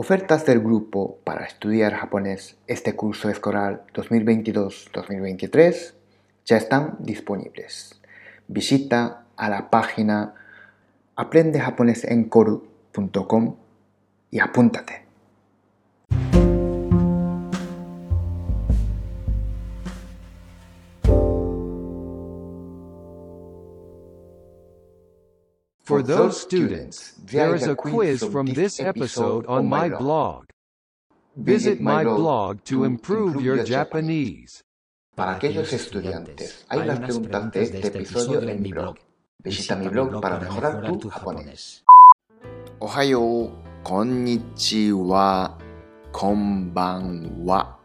Ofertas del grupo para estudiar japonés este curso escolar 2022-2023 ya están disponibles. Visita a la página aprendejaponesencoru.com y apúntate. For those students, there is a quiz from this episode on my blog. Visit my blog to improve your Japanese. Para aquellos estudiantes, hay unas preguntas de este episodio en mi blog. Visita mi blog para mejorar tu japonés. おはよう、こんにちは、こんばんは。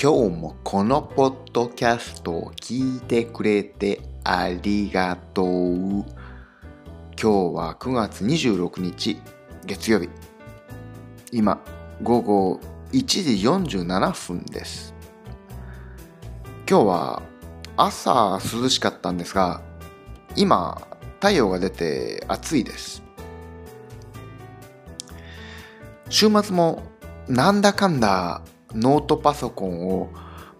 今日もこのポッドキャストを聞いてくれてありがとう。今日は9月26日月曜日。今、午後1時47分です。今日は朝涼しかったんですが、今太陽が出て暑いです。週末もなんだかんだノートパソコンを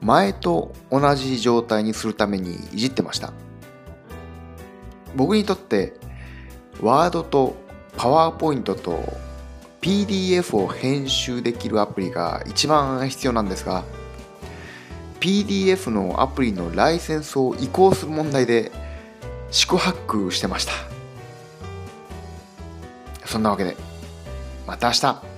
前と同じ状態にするためにいじってました。僕にとってワードとパワーポイントと PDF を編集できるアプリが一番必要なんですが PDF のアプリのライセンスを移行する問題で四苦八苦してました。そんなわけでまた明日。